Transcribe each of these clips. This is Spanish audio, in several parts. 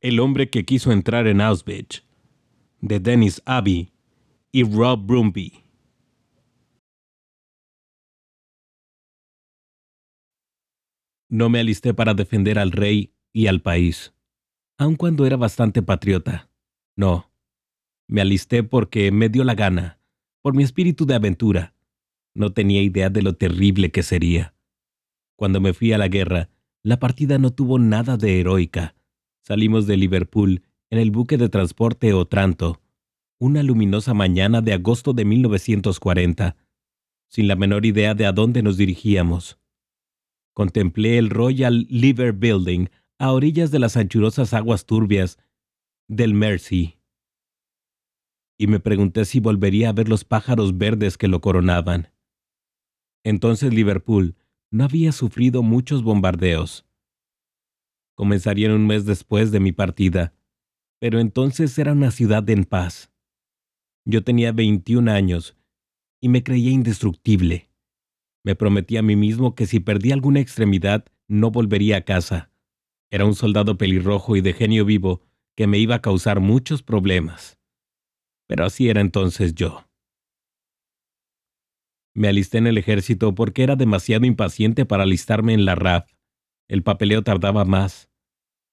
El hombre que quiso entrar en Auschwitz, de Dennis Abbey y Rob Brumby. No me alisté para defender al rey y al país, aun cuando era bastante patriota. No, me alisté porque me dio la gana, por mi espíritu de aventura. No tenía idea de lo terrible que sería. Cuando me fui a la guerra, la partida no tuvo nada de heroica. Salimos de Liverpool en el buque de transporte Otranto, una luminosa mañana de agosto de 1940, sin la menor idea de a dónde nos dirigíamos. Contemplé el Royal Liver Building a orillas de las anchurosas aguas turbias del Mersey. Y me pregunté si volvería a ver los pájaros verdes que lo coronaban. Entonces Liverpool no había sufrido muchos bombardeos. Comenzarían un mes después de mi partida, pero entonces era una ciudad en paz. Yo tenía 21 años y me creía indestructible. Me prometí a mí mismo que si perdía alguna extremidad no volvería a casa. Era un soldado pelirrojo y de genio vivo que me iba a causar muchos problemas. Pero así era entonces yo. Me alisté en el ejército porque era demasiado impaciente para alistarme en la RAF. El papeleo tardaba más.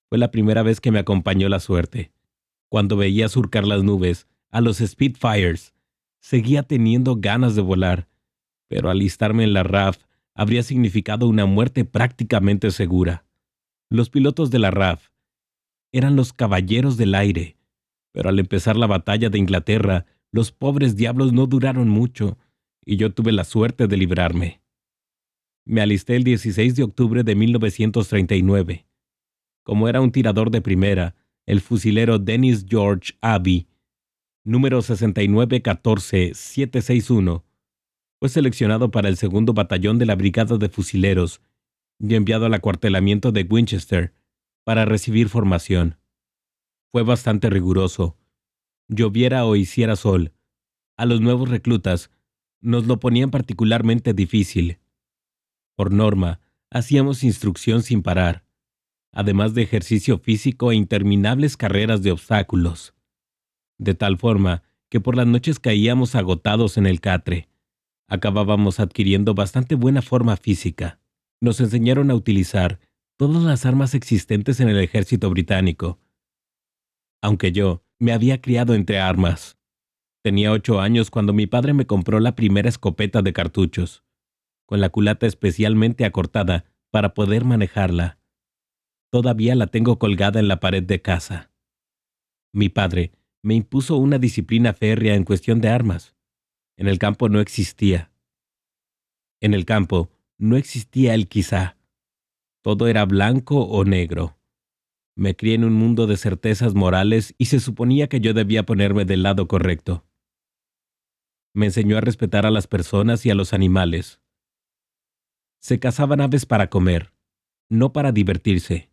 Fue la primera vez que me acompañó la suerte. Cuando veía surcar las nubes, a los Spitfires, seguía teniendo ganas de volar pero alistarme en la RAF habría significado una muerte prácticamente segura. Los pilotos de la RAF eran los caballeros del aire, pero al empezar la batalla de Inglaterra, los pobres diablos no duraron mucho, y yo tuve la suerte de librarme. Me alisté el 16 de octubre de 1939. Como era un tirador de primera, el fusilero Dennis George Abbey, número 6914761, fue seleccionado para el segundo batallón de la Brigada de Fusileros y enviado al acuartelamiento de Winchester para recibir formación. Fue bastante riguroso. Lloviera o hiciera sol, a los nuevos reclutas nos lo ponían particularmente difícil. Por norma, hacíamos instrucción sin parar, además de ejercicio físico e interminables carreras de obstáculos. De tal forma que por las noches caíamos agotados en el catre acabábamos adquiriendo bastante buena forma física. Nos enseñaron a utilizar todas las armas existentes en el ejército británico. Aunque yo me había criado entre armas. Tenía ocho años cuando mi padre me compró la primera escopeta de cartuchos, con la culata especialmente acortada para poder manejarla. Todavía la tengo colgada en la pared de casa. Mi padre me impuso una disciplina férrea en cuestión de armas. En el campo no existía. En el campo no existía el quizá. Todo era blanco o negro. Me crié en un mundo de certezas morales y se suponía que yo debía ponerme del lado correcto. Me enseñó a respetar a las personas y a los animales. Se cazaban aves para comer, no para divertirse.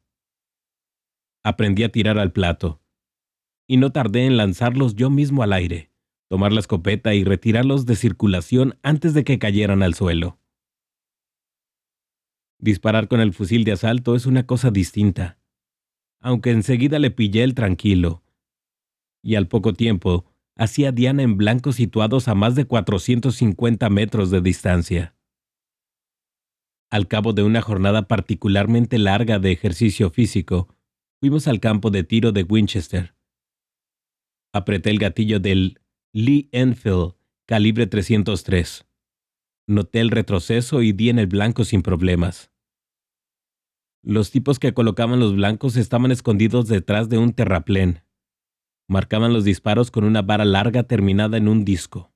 Aprendí a tirar al plato, y no tardé en lanzarlos yo mismo al aire tomar la escopeta y retirarlos de circulación antes de que cayeran al suelo. Disparar con el fusil de asalto es una cosa distinta, aunque enseguida le pillé el tranquilo. Y al poco tiempo, hacía Diana en blancos situados a más de 450 metros de distancia. Al cabo de una jornada particularmente larga de ejercicio físico, fuimos al campo de tiro de Winchester. Apreté el gatillo del Lee Enfield, calibre 303. Noté el retroceso y di en el blanco sin problemas. Los tipos que colocaban los blancos estaban escondidos detrás de un terraplén. Marcaban los disparos con una vara larga terminada en un disco.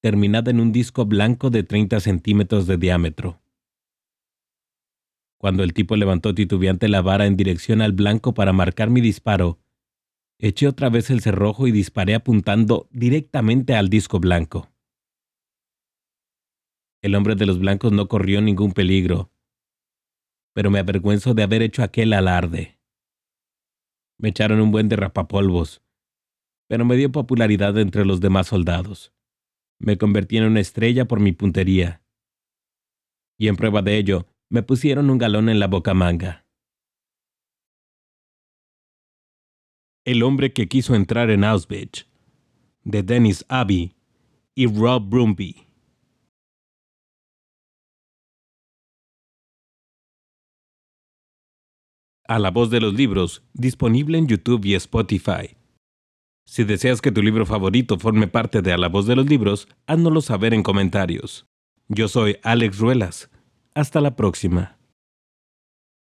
Terminada en un disco blanco de 30 centímetros de diámetro. Cuando el tipo levantó titubeante la vara en dirección al blanco para marcar mi disparo, Eché otra vez el cerrojo y disparé apuntando directamente al disco blanco. El hombre de los blancos no corrió ningún peligro, pero me avergüenzo de haber hecho aquel alarde. Me echaron un buen derrapapolvos, pero me dio popularidad entre los demás soldados. Me convertí en una estrella por mi puntería. Y en prueba de ello, me pusieron un galón en la bocamanga. El hombre que quiso entrar en Auschwitz, de Dennis Abbey y Rob Brumby. A la voz de los libros, disponible en YouTube y Spotify. Si deseas que tu libro favorito forme parte de A la voz de los libros, háznoslo saber en comentarios. Yo soy Alex Ruelas. Hasta la próxima.